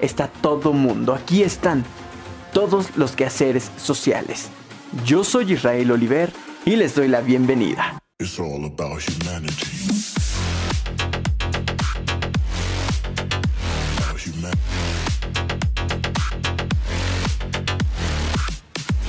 está todo mundo. Aquí están todos los quehaceres sociales. Yo soy Israel Oliver y les doy la bienvenida.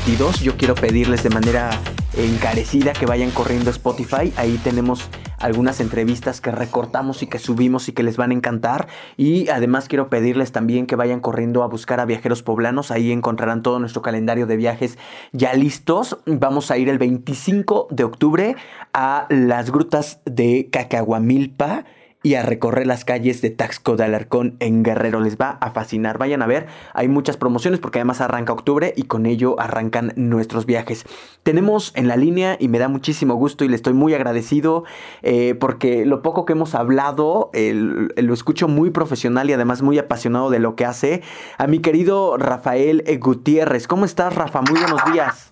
Y dos, yo quiero pedirles de manera encarecida que vayan corriendo a Spotify. Ahí tenemos algunas entrevistas que recortamos y que subimos y que les van a encantar. Y además quiero pedirles también que vayan corriendo a buscar a Viajeros Poblanos. Ahí encontrarán todo nuestro calendario de viajes ya listos. Vamos a ir el 25 de octubre a las grutas de Cacahuamilpa y a recorrer las calles de Taxco de Alarcón en Guerrero. Les va a fascinar. Vayan a ver, hay muchas promociones porque además arranca octubre y con ello arrancan nuestros viajes. Tenemos en la línea y me da muchísimo gusto y le estoy muy agradecido eh, porque lo poco que hemos hablado lo escucho muy profesional y además muy apasionado de lo que hace. A mi querido Rafael Gutiérrez. ¿Cómo estás, Rafa? Muy buenos días.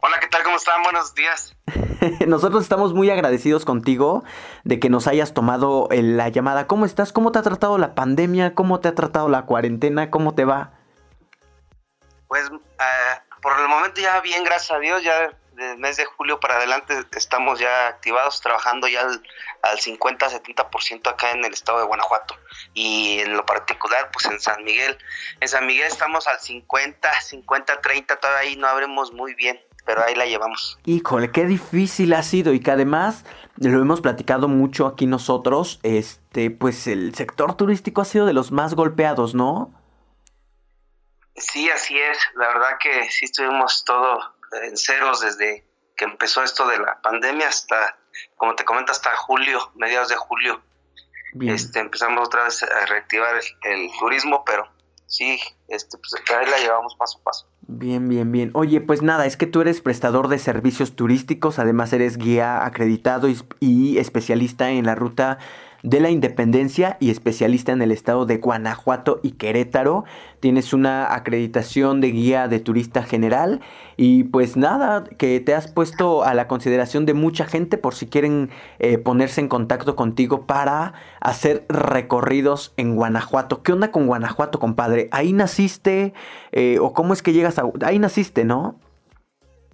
Hola, ¿qué tal? ¿Cómo están? Buenos días. Nosotros estamos muy agradecidos contigo de que nos hayas tomado eh, la llamada. ¿Cómo estás? ¿Cómo te ha tratado la pandemia? ¿Cómo te ha tratado la cuarentena? ¿Cómo te va? Pues eh, por el momento ya bien, gracias a Dios, ya del mes de julio para adelante estamos ya activados, trabajando ya al, al 50-70% acá en el estado de Guanajuato. Y en lo particular, pues en San Miguel. En San Miguel estamos al 50, 50-30, todavía ahí no abrimos muy bien pero ahí la llevamos. Híjole, qué difícil ha sido y que además lo hemos platicado mucho aquí nosotros, este, pues el sector turístico ha sido de los más golpeados, ¿no? Sí, así es. La verdad que sí estuvimos todo en ceros desde que empezó esto de la pandemia hasta, como te comento, hasta julio, mediados de julio. Este, empezamos otra vez a reactivar el, turismo, pero sí, este, pues la llevamos paso a paso. Bien, bien, bien. Oye, pues nada, es que tú eres prestador de servicios turísticos, además eres guía acreditado y, especialista en la ruta de la Independencia y especialista en el estado de Guanajuato y Querétaro. Tienes una acreditación de guía de turista general y pues nada, que te has puesto a la consideración de mucha gente por si quieren eh, ponerse en contacto contigo para hacer recorridos en Guanajuato. ¿Qué onda con Guanajuato, compadre? ¿Ahí naciste eh, o cómo es que llegas a... Ahí naciste, ¿no?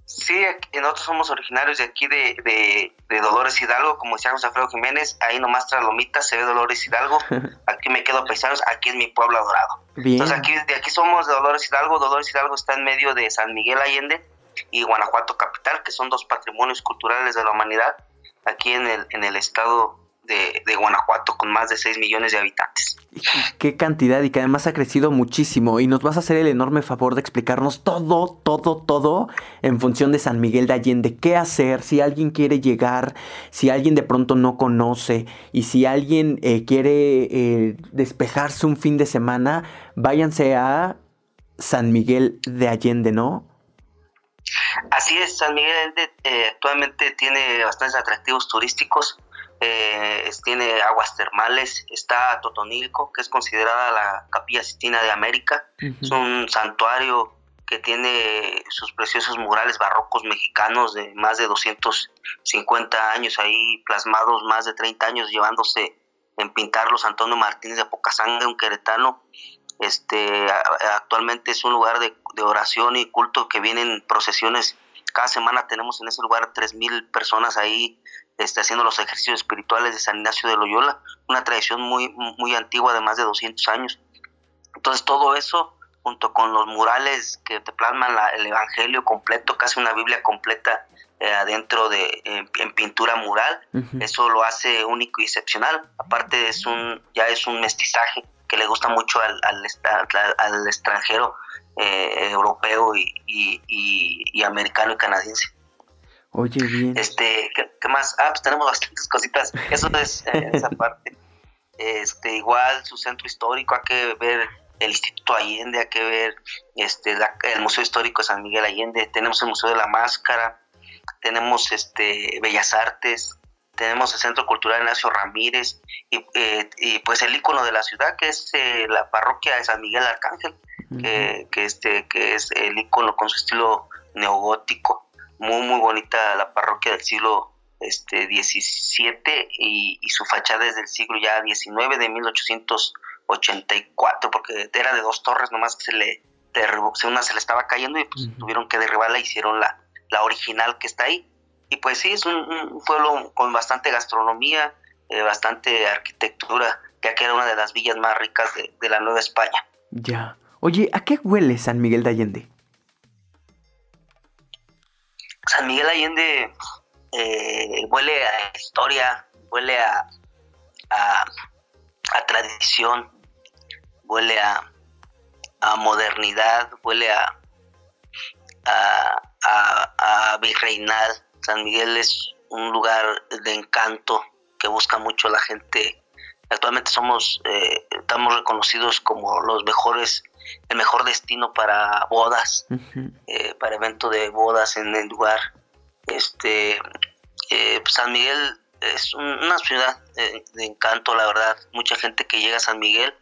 Sí, nosotros somos originarios de aquí de, de, Dolores Hidalgo, como decía José Alfredo Jiménez, ahí nomás tras Lomitas se ve Dolores Hidalgo, aquí me quedo paisanos, aquí es mi pueblo adorado. Entonces aquí, de aquí somos de Dolores Hidalgo, Dolores Hidalgo está en medio de San Miguel Allende y Guanajuato Capital, que son dos patrimonios culturales de la humanidad, aquí en el, en el estado de, Guanajuato con más de 6 millones de habitantes. Qué cantidad y que además ha crecido muchísimo y nos vas a hacer el enorme favor de explicarnos todo, todo, todo en función de San Miguel de Allende, qué hacer si alguien quiere llegar, si alguien de pronto no conoce y si alguien eh, quiere eh, despejarse un fin de semana, váyanse a San Miguel de Allende, ¿no? Así es, San Miguel de Allende eh, actualmente tiene bastantes atractivos turísticos eh, tiene aguas termales, está Totonilco, que es considerada la capilla sistina de América, es un santuario que tiene sus preciosos murales barrocos mexicanos de más de 250 años ahí plasmados, más de 30 años llevándose en pintarlos Antonio Martínez de Pocasanga, un queretano. Este, actualmente es un lugar de, de oración y culto que vienen procesiones. Cada semana tenemos en ese lugar 3.000 personas ahí este, haciendo los ejercicios espirituales de San Ignacio de Loyola, una tradición muy, muy antigua de más de 200 años. Entonces todo eso, junto con los murales que te plasman el Evangelio completo, casi una Biblia completa eh, adentro de en, pintura mural, eso lo hace único y excepcional. Aparte es un ya es un mestizaje que le gusta mucho al, al, extranjero eh, europeo y americano y canadiense. Oye, bien. Este, ¿qué, más? Ah, pues tenemos bastantes cositas. Eso es eh, esa parte. Este, igual su centro histórico, hay que ver el Instituto Allende, hay que ver este, el Museo Histórico de San Miguel Allende, tenemos el Museo de la Máscara, tenemos este, Bellas Artes, tenemos el Centro Cultural Ignacio Ramírez y, eh, y, pues el icono de la ciudad que es eh, la parroquia de San Miguel Arcángel, que, que, este, que es el icono con su estilo neogótico, muy muy bonita la parroquia del siglo este, 17 y, y, su fachada es del siglo ya 19 de 1884 porque era de dos torres nomás que se le derribó, una se le estaba cayendo y pues, tuvieron que derribarla, hicieron la, la original que está ahí y pues sí, es un, pueblo con bastante gastronomía, eh, bastante arquitectura, ya que era una de las villas más ricas de, la Nueva España. Ya. Oye, ¿a qué huele San Miguel de Allende? San Miguel de Allende eh, huele a historia, huele a, a, tradición, huele a, a modernidad, huele a, a, a virreinal, San Miguel es un lugar de encanto que busca mucho la gente. Actualmente somos, eh, estamos reconocidos como los mejores, el mejor destino para bodas, eh, para evento de bodas en el lugar. Este, eh, San Miguel es una ciudad de, encanto, la verdad. Mucha gente que llega a San Miguel,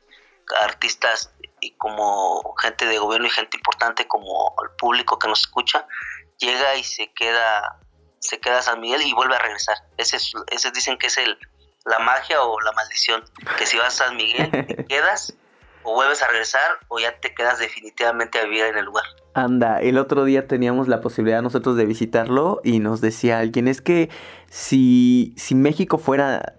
artistas y como gente de gobierno y gente importante como el público que nos escucha, llega y se queda se queda San Miguel y vuelve a regresar. Ese, es, ese dicen que es el, la magia o la maldición, que si vas a San Miguel te quedas o vuelves a regresar o ya te quedas definitivamente a vivir en el lugar. Anda, el otro día teníamos la posibilidad nosotros de visitarlo y nos decía alguien, es que si, si México fuera,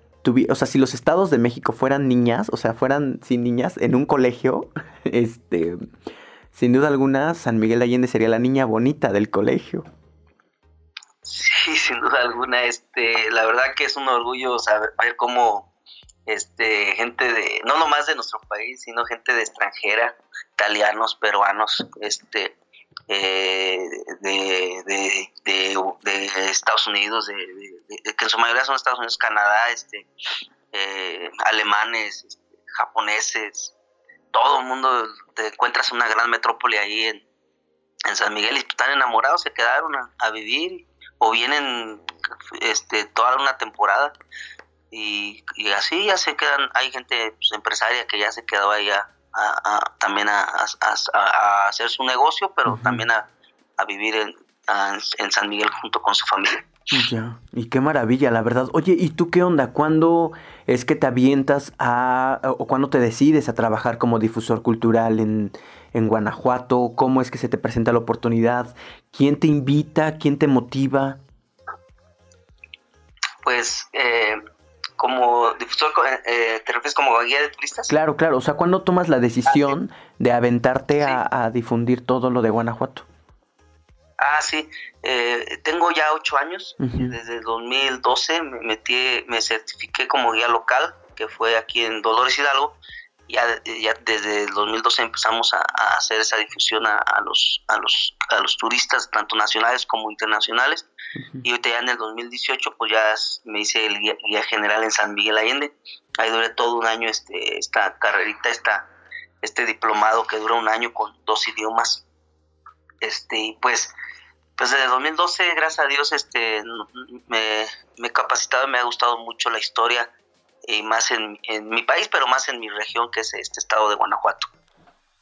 o sea, si los estados de México fueran niñas, o sea, fueran sin niñas en un colegio, este, sin duda alguna, San Miguel Allende sería la niña bonita del colegio. Sí, sin duda alguna, este, la verdad que es un orgullo saber ver cómo este, gente de, no nomás de nuestro país, sino gente de extranjera, italianos, peruanos, este, eh, de, de, Estados Unidos, de, que en su mayoría son Estados Unidos, Canadá, este, eh, alemanes, este, japoneses, todo el mundo, te encuentras una gran metrópoli ahí en, en San Miguel y están enamorados, se quedaron a vivir o vienen este, toda una temporada y, así ya se quedan, hay gente pues, empresaria que ya se quedó ahí a, también a, hacer su negocio, pero también a, vivir en, en San Miguel junto con su familia. Ya, y qué maravilla, la verdad. Oye, ¿y tú qué onda? ¿Cuándo es que te avientas a, o cuándo te decides a trabajar como difusor cultural en, en Guanajuato? ¿Cómo es que se te presenta la oportunidad? ¿Quién te invita? ¿Quién te motiva? Pues, eh, como difusor, eh, eh, ¿te refieres como guía de turistas? Claro, claro. O sea, ¿cuándo tomas la decisión ah, de aventarte a difundir todo lo de Guanajuato? Ah, sí. Eh, tengo ya ocho años. Desde el 2012 me metí, me certifiqué como guía local, que fue aquí en Dolores Hidalgo. Ya, ya desde el 2012 empezamos a, hacer esa difusión a, los, a, los, a los turistas, tanto nacionales como internacionales. Y ahorita ya en el 2018 pues ya me hice el guía, general en San Miguel Allende. Ahí duré todo un año este, esta carrerita, esta, este diplomado que dura un año con dos idiomas. Este, pues pues desde 2012, gracias a Dios, este, me, he capacitado, me ha gustado mucho la historia, y más en, mi país, pero más en mi región, que es este estado de Guanajuato.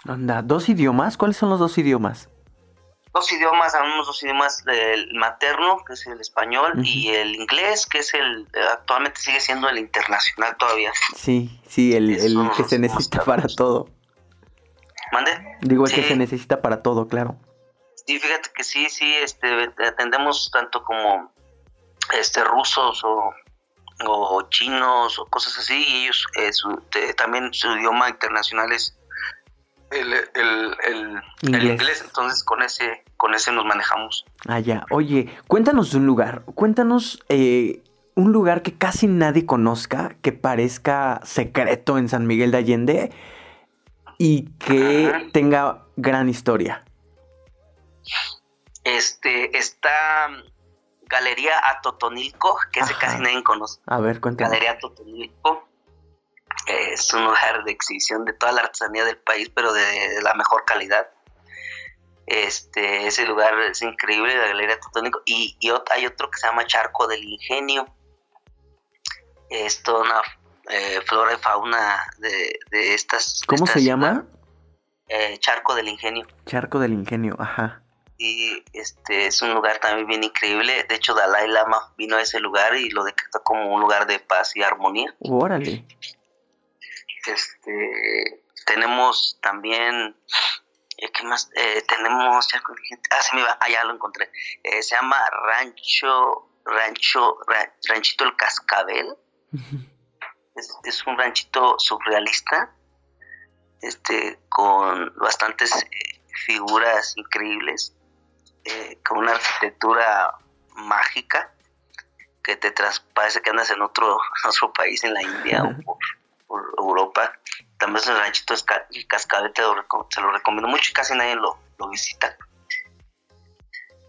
Anda, ¿dos idiomas? ¿Cuáles son los dos idiomas? Dos idiomas, hablamos dos idiomas, el materno, que es el español, y el inglés, que es el, actualmente sigue siendo el internacional todavía. Sí, sí, el, que se necesita para todo. ¿Mande? Digo, el que se necesita para todo, claro. Sí, fíjate que sí, sí, este, atendemos tanto como este rusos o, o chinos o cosas así, y ellos eh, también su idioma internacional es el, el, inglés. entonces con ese, con ese nos manejamos. Ah, ya. Oye, cuéntanos de un lugar, cuéntanos eh, un lugar que casi nadie conozca, que parezca secreto en San Miguel de Allende y que tenga gran historia. Este, está Galería Atotonilco, que ese casi nadie conoce. A ver, cuéntame. Galería Atotonilco. es un lugar de exhibición de toda la artesanía del país, pero de, la mejor calidad. Este, ese lugar es increíble, la Galería Totónico. Y, hay otro que se llama Charco del Ingenio. Es toda una eh, flora y fauna de, estas. ¿Cómo se llama? Eh, Charco del Ingenio. Charco del Ingenio, ajá. Y este es un lugar también bien increíble. De hecho, Dalai Lama vino a ese lugar y lo decretó como un lugar de paz y armonía. Órale. Este, tenemos también, eh, ¿qué más? Eh, tenemos, ah, se me va, ah, ya lo encontré. Eh, se llama Rancho, Rancho, Ranchito El Cascabel. es, un ranchito surrealista, este, con bastantes figuras increíbles, con una arquitectura mágica que te parece que andas en otro, otro país, en la India o Europa. También es el ranchito Cascabel, se lo recomiendo mucho y casi nadie lo, visita.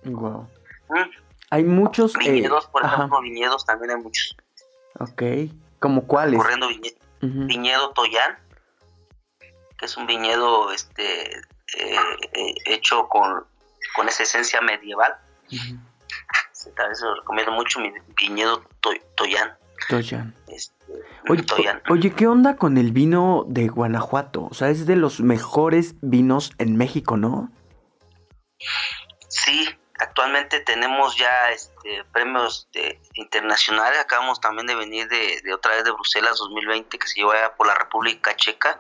Wow. Mm. Hay muchos. Eh, viñedos, por ejemplo, viñedos también hay muchos. Ok. ¿Como cuáles? Corriendo viñedo Toyán, que es un viñedo este eh, eh, hecho con, con esa esencia medieval. Tal se lo recomiendo mucho, mi viñedo Toyán. Toyán. Este, oye, ¿qué onda con el vino de Guanajuato? O sea, es de los mejores vinos en México, ¿no? Sí, actualmente tenemos ya este, premios de, internacionales. Acabamos también de venir de, otra vez de Bruselas 2020 que se llevó por la República Checa.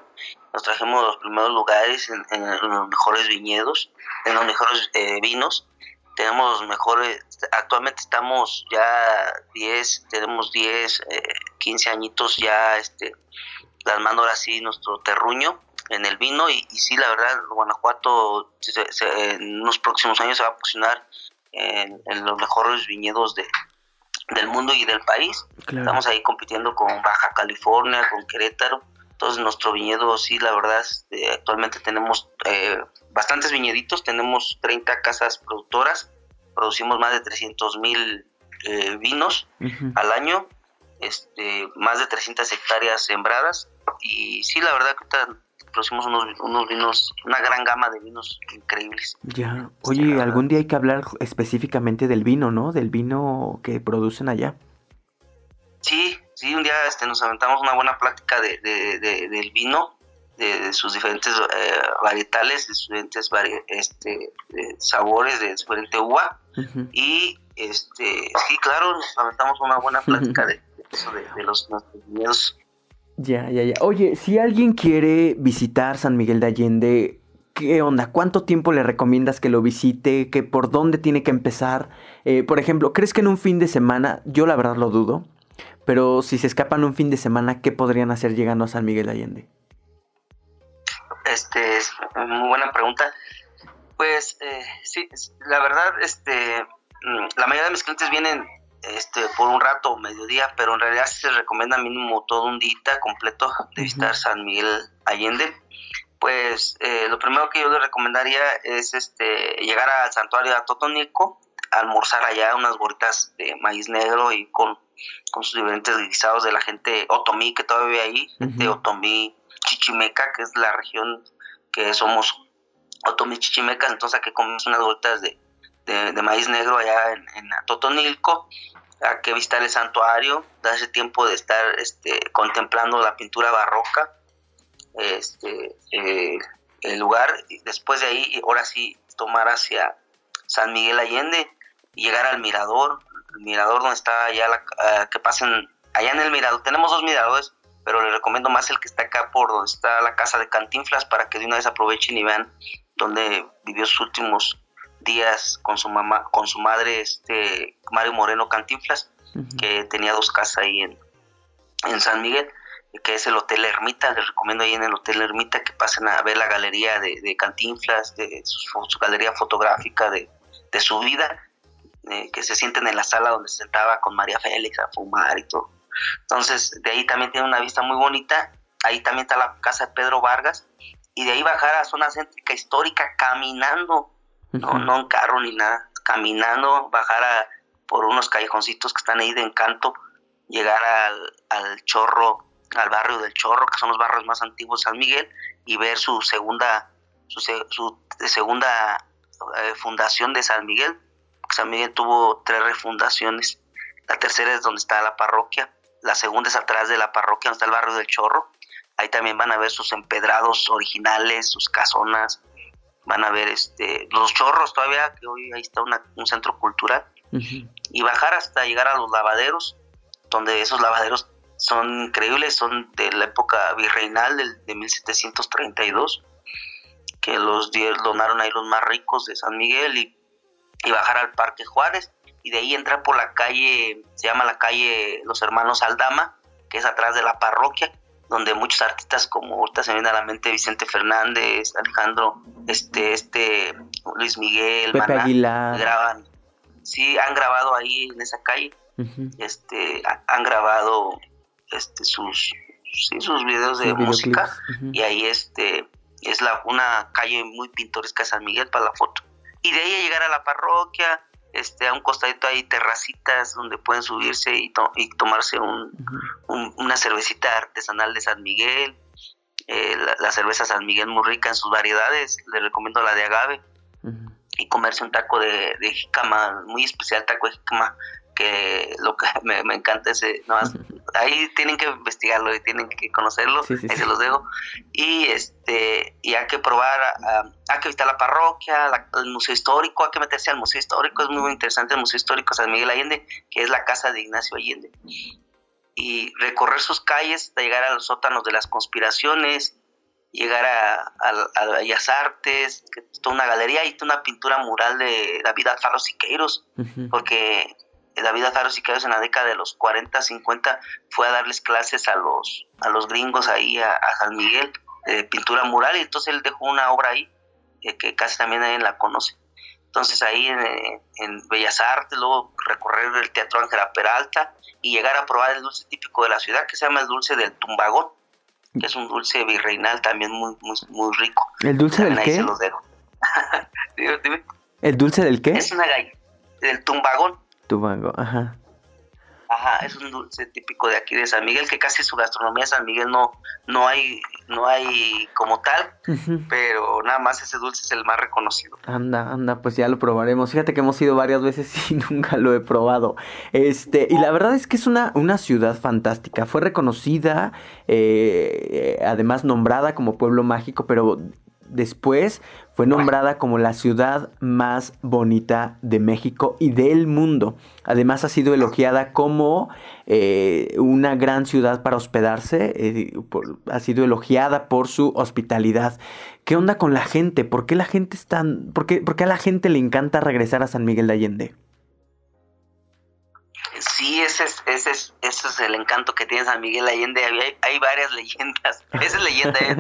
Nos trajimos los primeros lugares en, los mejores viñedos, en los mejores eh, vinos tenemos mejores, actualmente estamos ya 10, tenemos 10, 15 eh, añitos ya este, plasmando ahora sí nuestro terruño en el vino y, sí, la verdad, Guanajuato en unos próximos años se va a posicionar en, los mejores viñedos de, del mundo y del país. Estamos ahí compitiendo con Baja California, con Querétaro. Entonces nuestro viñedo sí, la verdad, eh, actualmente tenemos eh, bastantes viñeditos, tenemos 30 casas productoras, producimos más de 300 mil eh, vinos al año, este, más de 300 hectáreas sembradas y sí, la verdad que producimos unos, unos vinos, una gran gama de vinos increíbles. Ya, oye, algún día hay que hablar específicamente del vino, ¿no? Del vino que producen allá. Sí, sí, un día este, nos aventamos una buena plática de, del vino de, sus diferentes eh, varietales, de sus diferentes este, sabores, de diferente uva. Y este sí, claro, nos lamentamos una buena plática de, eso, de, los nuestros Ya, ya, ya. Oye, si alguien quiere visitar San Miguel de Allende, ¿qué onda? ¿Cuánto tiempo le recomiendas que lo visite? ¿Que ¿Por dónde tiene que empezar? Eh, por ejemplo, ¿crees que en un fin de semana? Yo la verdad lo dudo. Pero si se escapan un fin de semana, ¿qué podrían hacer llegando a San Miguel de Allende? Este, es muy buena pregunta. Pues eh, sí, la verdad, este, mm, la mayoría de mis clientes vienen este, por un rato, mediodía, pero en realidad se recomienda mínimo todo un día completo de visitar San Miguel Allende. Pues eh, lo primero que yo le recomendaría es este, llegar al santuario de Atotonico, almorzar allá unas gorritas de maíz negro y con, con sus diferentes guisados de la gente otomí que todavía hay, gente otomí chichimeca, que es la región que somos otomí chichimecas, entonces aquí comemos unas vueltas de, de, maíz negro allá en, en Totonilco, a que visitar el santuario, darse tiempo de estar este, contemplando la pintura barroca, este, eh, el lugar, y después de ahí, ahora sí, tomar hacia San Miguel Allende y llegar al mirador, el mirador donde está allá, la, ah, que pasen, allá en el mirador, tenemos dos miradores, pero les recomiendo más el que está acá por donde está la casa de Cantinflas para que de una vez aprovechen y vean donde vivió sus últimos días con su mamá, con su madre, este Mario Moreno Cantinflas, que tenía dos casas ahí en, en San Miguel, que es el Hotel Ermita, les recomiendo ahí en el Hotel Ermita que pasen a ver la galería de, Cantinflas, de su, galería fotográfica de, de su vida, eh, que se sienten en la sala donde se sentaba con María Félix a fumar y todo. Entonces, de ahí también tiene una vista muy bonita. Ahí también está la casa de Pedro Vargas. Y de ahí bajar a zona céntrica histórica caminando, no, no en carro ni nada, caminando, bajar a, por unos callejoncitos que están ahí de encanto, llegar al, chorro al barrio del Chorro, que son los barrios más antiguos de San Miguel, y ver su segunda, su, su segunda eh, fundación de San Miguel. San Miguel tuvo tres refundaciones. La tercera es donde está la parroquia, la segunda es atrás de la parroquia, donde está el barrio del Chorro. Ahí también van a ver sus empedrados originales, sus casonas, van a ver este los chorros todavía, que hoy ahí está un centro cultural. Y bajar hasta llegar a los lavaderos, donde esos lavaderos son increíbles, son de la época virreinal de, 1732, que los donaron ahí los más ricos de San Miguel y, y bajar al Parque Juárez y de ahí entrar por la calle, se llama la calle Los Hermanos Aldama, que es atrás de la parroquia, donde muchos artistas como ahorita se viene a la mente Vicente Fernández, Alejandro, este, este, Luis Miguel, Pepe graban, sí, han grabado ahí en esa calle, este, han grabado este sus sí, sus videos de música y ahí este es la una calle muy pintoresca de San Miguel para la foto. Y de ahí a llegar a la parroquia, este, a un costadito hay terracitas donde pueden subirse y, y tomarse un, una cervecita artesanal de San Miguel. Eh, la, cerveza San Miguel muy rica en sus variedades, le recomiendo la de agave. Y comerse un taco de, de jicama, muy especial taco de jicama que lo que me, encanta ese ahí tienen que investigarlo y tienen que conocerlo ahí se los dejo. Y este y hay que probar hay que visitar la parroquia el museo histórico hay que meterse al museo histórico es muy, interesante el museo histórico San Miguel Allende que es la casa de Ignacio Allende. Y recorrer sus calles hasta llegar a los sótanos de las conspiraciones llegar a, a, Bellas Artes, que toda una galería y una pintura mural de David Alfaro Siqueiros, porque David Azaro Siqueiros en la década de los 40, 50 fue a darles clases a los, a los gringos ahí, a, San Miguel, de pintura mural, y entonces él dejó una obra ahí eh, que casi también nadie la conoce. Entonces ahí en, Bellas Artes, luego recorrer el Teatro Ángela Peralta y llegar a probar el dulce típico de la ciudad que se llama el dulce del tumbagón, que es un dulce virreinal también muy, muy, muy rico. ¿El dulce del qué? ¿El dulce del qué? Es una galleta, del tumbagón. Tubango, ajá. Ajá, es un dulce típico de aquí de San Miguel, que casi su gastronomía de San Miguel no, no hay, no hay como tal, pero nada más ese dulce es el más reconocido. Anda, anda, pues ya lo probaremos. Fíjate que hemos ido varias veces y nunca lo he probado. Este, y la verdad es que es una, una ciudad fantástica. Fue reconocida, eh, además nombrada como pueblo mágico, pero después fue nombrada como la ciudad más bonita de México y del mundo. Además ha sido elogiada como eh, una gran ciudad para hospedarse, eh, ha sido elogiada por su hospitalidad. ¿Qué onda con la gente? ¿Por qué la gente es tan... por qué, a la gente le encanta regresar a San Miguel de Allende? Sí, ese es, ese es, ese es el encanto que tiene San Miguel de Allende. Hay, varias leyendas. Esa leyenda es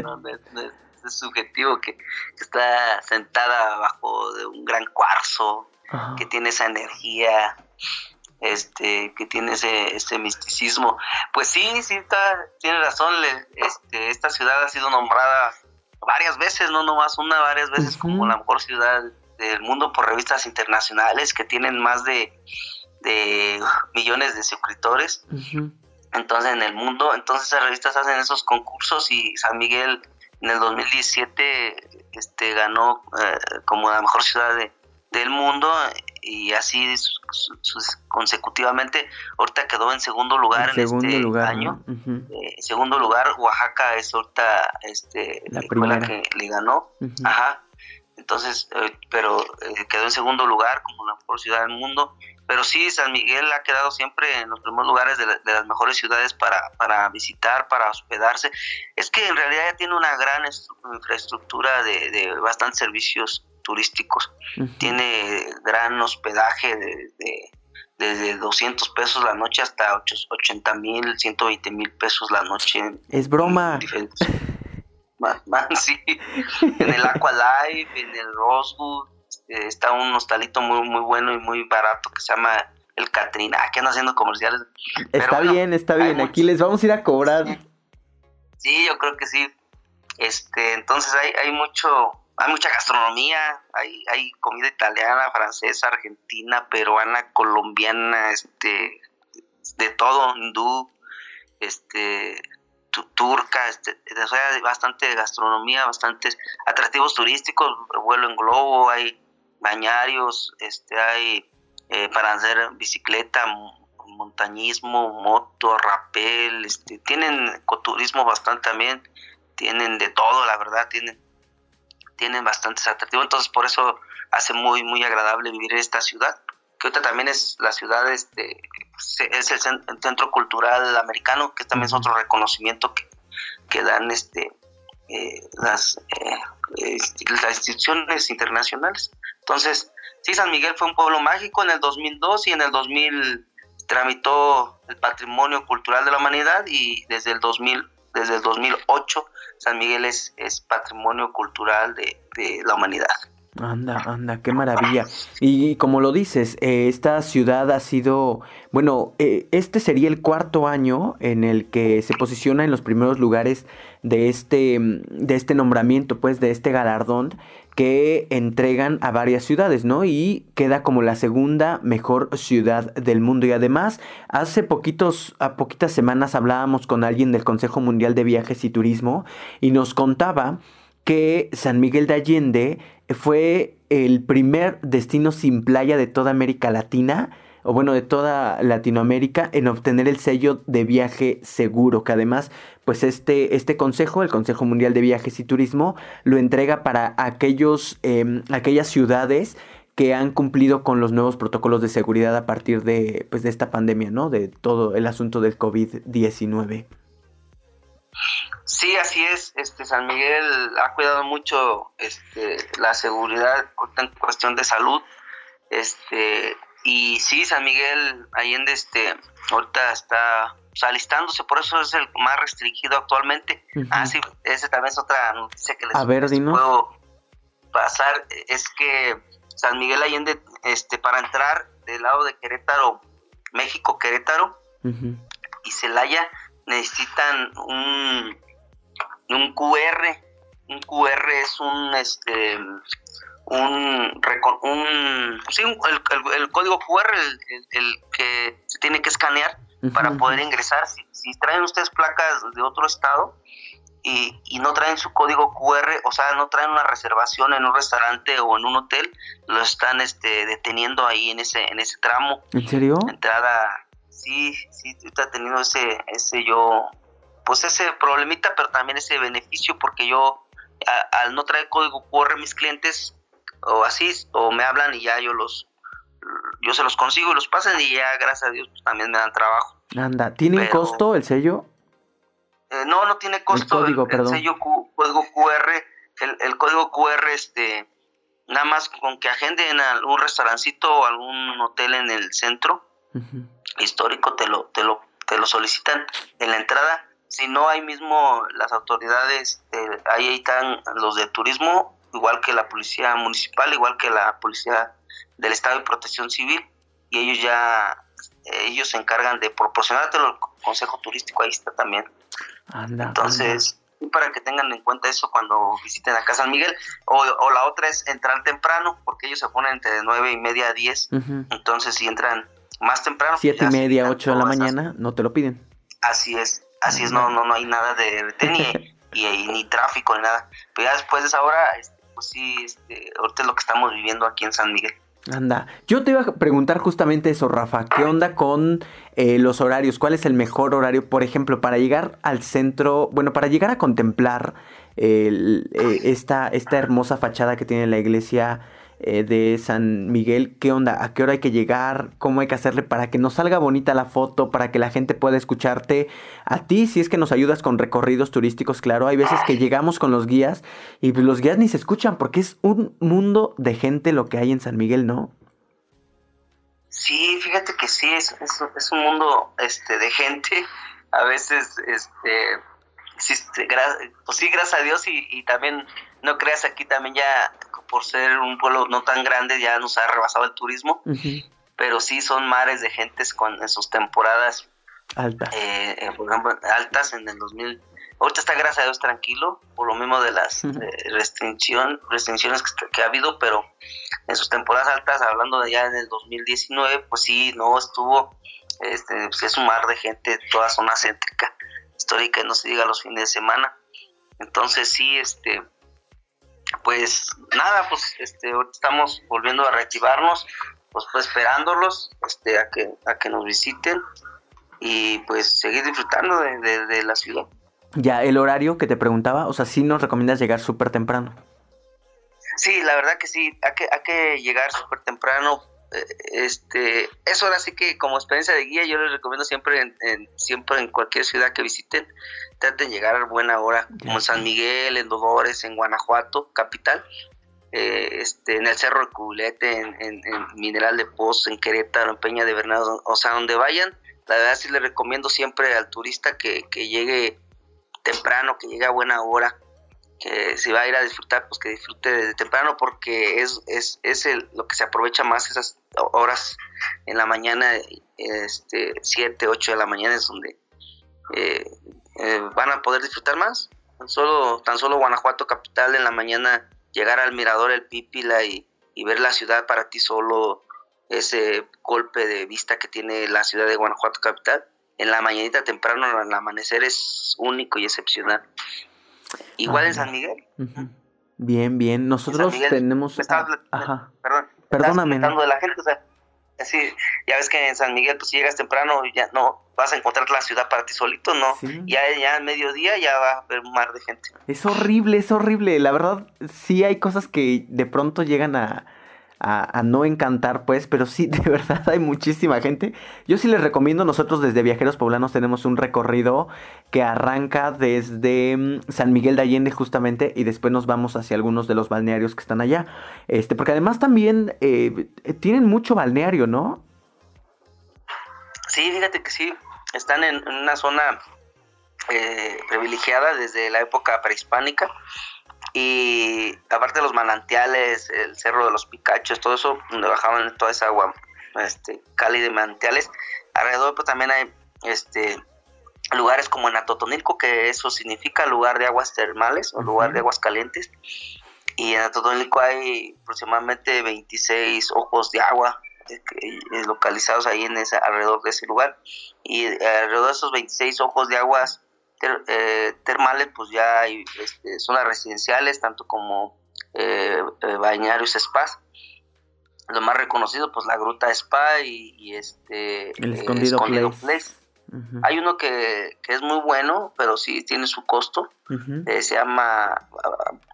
donde, subjetivo que, está sentada bajo de un gran cuarzo, que tiene esa energía, este, que tiene ese, ese misticismo. Pues sí, sí, está, tiene razón, este, esta ciudad ha sido nombrada varias veces, no nomás una, varias veces como la mejor ciudad del mundo por revistas internacionales que tienen más de, de millones de suscriptores. Entonces, en el mundo, entonces esas revistas hacen esos concursos y San Miguel en el 2017 este, ganó eh, como la mejor ciudad del mundo y así consecutivamente. Ahorita quedó en segundo lugar en, este año. Eh, segundo lugar, Oaxaca es ahorita este, la, primera que le ganó. Ajá. Entonces, eh, pero quedó en segundo lugar como la mejor ciudad del mundo. Pero sí, San Miguel ha quedado siempre en los primeros lugares de, las mejores ciudades para, para, visitar, para hospedarse. Es que en realidad ya tiene una gran infraestructura de, de bastantes servicios turísticos. Tiene gran hospedaje de, desde 200 pesos la noche hasta 80 mil, 120 mil pesos la noche. Es broma. sí. En el Aqua Live, en el Rosewood, eh, está un hostalito muy, muy bueno y muy barato que se llama el Catrina, que anda haciendo comerciales. Está bien, está bien, aquí les vamos a ir a cobrar. Sí, yo creo que sí. Este, entonces hay, hay mucho, hay mucha gastronomía, hay, hay comida italiana, francesa, argentina, peruana, colombiana, este, de todo, hindú, este, turca, este, bastante gastronomía, bastantes atractivos turísticos, vuelo en globo, hay bañarios, este, hay eh, para hacer bicicleta, montañismo, moto, rapel, este, tienen ecoturismo bastante también, tienen de todo, la verdad, tienen, tienen bastantes atractivos, entonces por eso hace muy, muy agradable vivir en esta ciudad, que ahorita también es la ciudad, este, es el centro cultural americano, que también es otro reconocimiento que, que dan este, eh, las, eh, las instituciones internacionales. Entonces, sí, San Miguel fue un pueblo mágico en el 2002 y en el 2000 tramitó el Patrimonio Cultural de la Humanidad y desde el 2000 desde el 2008 San Miguel es, es Patrimonio Cultural de, de la Humanidad. Anda, anda, qué maravilla. Y como lo dices, eh, esta ciudad ha sido, bueno, eh, este sería el cuarto año en el que se posiciona en los primeros lugares de este, de este nombramiento, pues, de este galardón que entregan a varias ciudades, ¿no? Y queda como la segunda mejor ciudad del mundo. Y además, hace poquitos, a poquitas semanas hablábamos con alguien del Consejo Mundial de Viajes y Turismo y nos contaba que San Miguel de Allende fue el primer destino sin playa de toda América Latina, o bueno, de toda Latinoamérica, en obtener el sello de viaje seguro, que además, pues este, este consejo, el Consejo Mundial de Viajes y Turismo, lo entrega para aquellos, em, aquellas ciudades que han cumplido con los nuevos protocolos de seguridad a partir de, pues, de esta pandemia, ¿no? De todo el asunto del COVID-19. Sí, así es. Este San Miguel ha cuidado mucho este, la seguridad en cuestión de salud. Este y sí, San Miguel Allende este ahorita está alistándose, por eso es el más restringido actualmente. Ah, sí, esa también es otra noticia que les, A ver, puedo pasar es que San Miguel Allende este para entrar del lado de Querétaro, México Querétaro y Celaya necesitan un un QR. Un QR es un este un, un sí, el, código QR el, que se tiene que escanear para poder ingresar. Si, traen ustedes placas de otro estado y, y, no traen su código QR, o sea, no traen una reservación en un restaurante o en un hotel, lo están este, deteniendo ahí en ese en ese tramo. ¿En serio? Entrada, sí, sí, está teniendo ese ese yo pues ese problemita, pero también ese beneficio porque yo al no traer código QR mis clientes o así o me hablan y ya yo los yo se los consigo y los pasan y ya gracias a Dios pues, también me dan trabajo. Anda, ¿tiene costo el sello? Eh, no, no tiene costo el, código, el, sello código QR, el, código QR este nada más con que agenden algún restaurancito o algún hotel en el centro histórico te lo te lo te lo solicitan en la entrada si no hay mismo las autoridades, eh, ahí están los de turismo, igual que la policía municipal, igual que la policía del Estado de Protección Civil, y ellos ya, ellos se encargan de proporcionártelo el Consejo Turístico, ahí está también. Entonces, para que tengan en cuenta eso cuando visiten a Casa Miguel, o, la otra es entrar temprano, porque ellos se ponen entre nueve y media a 10, entonces si entran más temprano. Pues Siete y media, ocho de la mañana, no te lo piden. Así es. Así es, no, no, no hay nada de, de ni, ni tráfico ni nada. Pero ya después de esa hora, este, pues sí, este, ahorita es lo que estamos viviendo aquí en San Miguel. Anda, yo te iba a preguntar justamente eso, Rafa. ¿Qué onda con eh, los horarios? ¿Cuál es el mejor horario, por ejemplo, para llegar al centro, bueno, para llegar a contemplar eh, esta, esta hermosa fachada que tiene la iglesia eh, de San Miguel, ¿qué onda? ¿A qué hora hay que llegar? ¿Cómo hay que hacerle para que nos salga bonita la foto, para que la gente pueda escucharte? A ti, si es que nos ayudas con recorridos turísticos, claro, hay veces que llegamos con los guías y pues, los guías ni se escuchan porque es un mundo de gente lo que hay en San Miguel, ¿no? Sí, fíjate que sí, es, es, un mundo este, de gente. A veces, este, sí, pues sí, gracias a Dios y, y también no creas aquí también ya por ser un pueblo no tan grande ya nos ha rebasado el turismo, pero sí son mares de gentes con en sus temporadas altas. Eh, eh, por ejemplo, altas en el 2000. Ahorita está gracias a Dios tranquilo, por lo mismo de las restricción, restricciones que, ha habido, pero en sus temporadas altas, hablando de ya en el 2019, pues sí, no estuvo, este, pues es un mar de gente, toda zona céntrica. histórica no se diga los fines de semana. Entonces sí, este, pues nada, pues este, estamos volviendo a reactivarnos, pues, pues esperándolos este, a, que, a que nos visiten y pues seguir disfrutando de, la ciudad. Ya, el horario que te preguntaba, o sea, sí nos recomiendas llegar súper temprano. Sí, la verdad que sí, hay que, hay que llegar súper temprano este, eso ahora sí que como experiencia de guía yo les recomiendo siempre en, siempre en cualquier ciudad que visiten, traten de llegar a buena hora, como en San Miguel, en Dolores, en Guanajuato, capital, eh, este, en el Cerro de Cubulete, en, Mineral de Pozo, en Querétaro, en Peña de Bernardo, o sea, donde vayan, la verdad sí les recomiendo siempre al turista que, que llegue temprano, que llegue a buena hora, que si va a ir a disfrutar, pues que disfrute desde temprano porque es, es, es el, lo que se aprovecha más esas horas en la mañana, este, 7, 8 de la mañana es donde eh, eh, van a poder disfrutar más. Tan solo, tan solo Guanajuato capital en la mañana, llegar al mirador El Pípila y, y ver la ciudad para ti solo, ese golpe de vista que tiene la ciudad de Guanajuato capital, en la mañanita temprano, al amanecer es único y excepcional. Igual en San Miguel. Bien, bien. Nosotros tenemos. Ajá. Perdón. Perdóname. de la gente, o sea, así, ya ves que en San Miguel, pues si llegas temprano, ya no vas a encontrar la ciudad para ti solito, ¿no? Ya, ya al mediodía ya va a haber un mar de gente. Es horrible, es horrible. La verdad, sí hay cosas que de pronto llegan a a, no encantar, pues, pero sí, de verdad hay muchísima gente. Yo sí les recomiendo, nosotros desde Viajeros Poblanos tenemos un recorrido que arranca desde mm, San Miguel de Allende justamente y después nos vamos hacia algunos de los balnearios que están allá. Este, porque además también eh, tienen mucho balneario, ¿no? Sí, fíjate que sí, están en, una zona eh, privilegiada desde la época prehispánica y aparte de los manantiales, el cerro de los Picachos, todo eso, donde bajaban toda esa agua este, cálida de manantiales, alrededor pues, también hay este lugares como en Atotonilco, que eso significa lugar de aguas termales o lugar de aguas calientes. Y en Atotonilco hay aproximadamente 26 ojos de agua eh, eh, localizados ahí en ese, alrededor de ese lugar. Y alrededor de esos 26 ojos de aguas eh, termales, pues ya hay este, zonas residenciales, tanto como eh, eh, bañarios, spas. Lo más reconocido, pues la Gruta Spa y, este el Escondido, Place. Hay uno que, es muy bueno, pero sí tiene su costo. se llama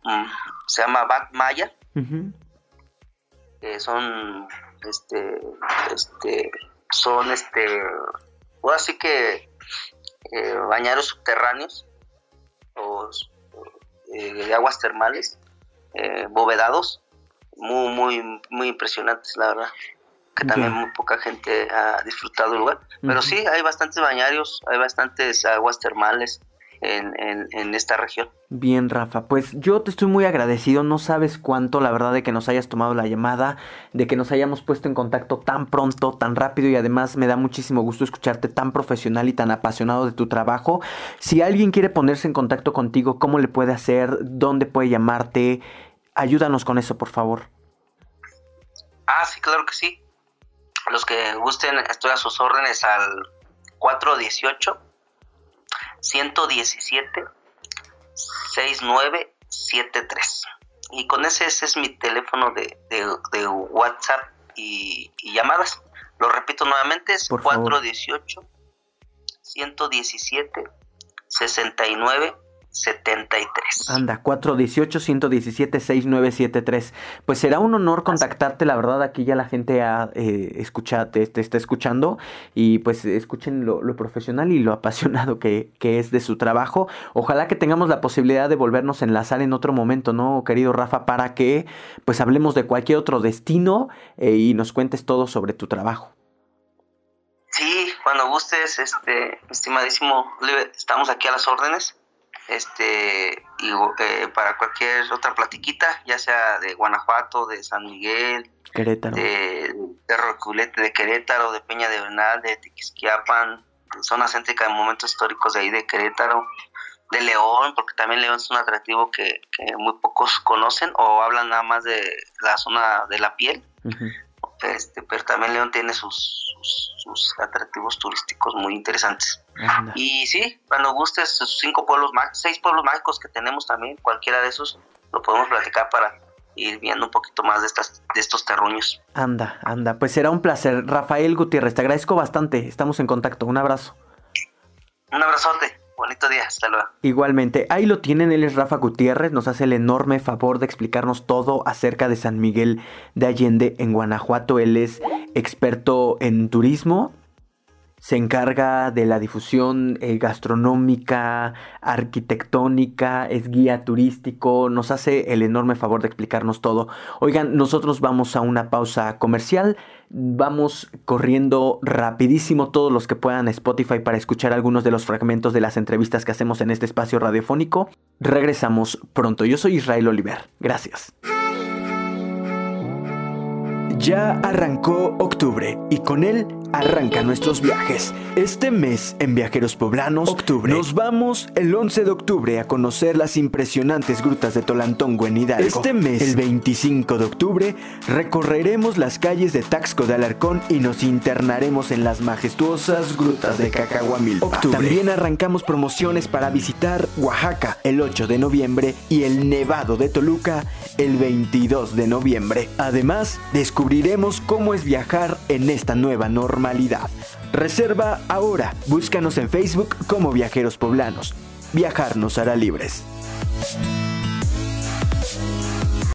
mm, se llama Bat Maya. que son este este son este así que eh, bañaros subterráneos o eh, aguas termales, eh, bovedados, muy, muy, muy impresionantes, la verdad. Que también muy poca gente ha disfrutado el lugar. Pero sí, hay bastantes bañarios, hay bastantes aguas termales en, esta región. Bien, Rafa, pues yo te estoy muy agradecido, no sabes cuánto, la verdad, de que nos hayas tomado la llamada, de que nos hayamos puesto en contacto tan pronto, tan rápido y además me da muchísimo gusto escucharte tan profesional y tan apasionado de tu trabajo. Si alguien quiere ponerse en contacto contigo, ¿cómo le puede hacer? ¿Dónde puede llamarte? Ayúdanos con eso, por favor. Ah, sí, claro que sí. Los que gusten, estoy a sus órdenes al 418 117 6973. Y con ese, ese es mi teléfono de, de, WhatsApp y, llamadas. Lo repito nuevamente, es 418 117 69 73. Anda, 418-117-6973. Pues será un honor contactarte, la verdad, aquí ya la gente ha, eh, escuchado, te, está escuchando y pues escuchen lo, profesional y lo apasionado que, es de su trabajo. Ojalá que tengamos la posibilidad de volvernos a enlazar en otro momento, ¿no, querido Rafa? Para que pues hablemos de cualquier otro destino eh, y nos cuentes todo sobre tu trabajo. Sí, cuando gustes, este, estimadísimo, estamos aquí a las órdenes este y eh, para cualquier otra platiquita, ya sea de Guanajuato, de San Miguel, Querétaro. de, de Roculete, de Querétaro, de Peña de Bernal, de Tiquisquiapan, zona céntrica de momentos históricos de ahí de Querétaro, de León, porque también León es un atractivo que, muy pocos conocen o hablan nada más de la zona de la piel. este, pero también León tiene sus, sus, atractivos turísticos muy interesantes. Y sí, cuando gustes, sus cinco pueblos mágicos, seis pueblos mágicos que tenemos también, cualquiera de esos, lo podemos platicar para ir viendo un poquito más de, estas, de estos terruños. Anda, anda, pues será un placer. Rafael Gutiérrez, te agradezco bastante, estamos en contacto, un abrazo. Un abrazote. Bonito día, hasta luego. Igualmente, ahí lo tienen, él es Rafa Gutiérrez, nos hace el enorme favor de explicarnos todo acerca de San Miguel de Allende en Guanajuato. Él es experto en turismo, se encarga de la difusión eh, gastronómica, arquitectónica, es guía turístico, nos hace el enorme favor de explicarnos todo. Oigan, nosotros vamos a una pausa comercial, vamos corriendo rapidísimo todos los que puedan a Spotify para escuchar algunos de los fragmentos de las entrevistas que hacemos en este espacio radiofónico. Regresamos pronto, yo soy Israel Oliver, gracias. Ya arrancó octubre y con él arrancan nuestros viajes. Este mes en Viajeros Poblanos, octubre, nos vamos el 11 de octubre a conocer las impresionantes grutas de Tolantongo en Hidalgo. Este mes, el 25 de octubre, recorreremos las calles de Taxco de Alarcón y nos internaremos en las majestuosas grutas de Cacahuamilpa. Octubre. También arrancamos promociones para visitar Oaxaca el 8 de noviembre y el Nevado de Toluca el 22 de noviembre. Además, descubriremos cómo es viajar en esta nueva normalidad. Reserva ahora. Búscanos en Facebook como Viajeros Poblanos. Viajar nos hará libres.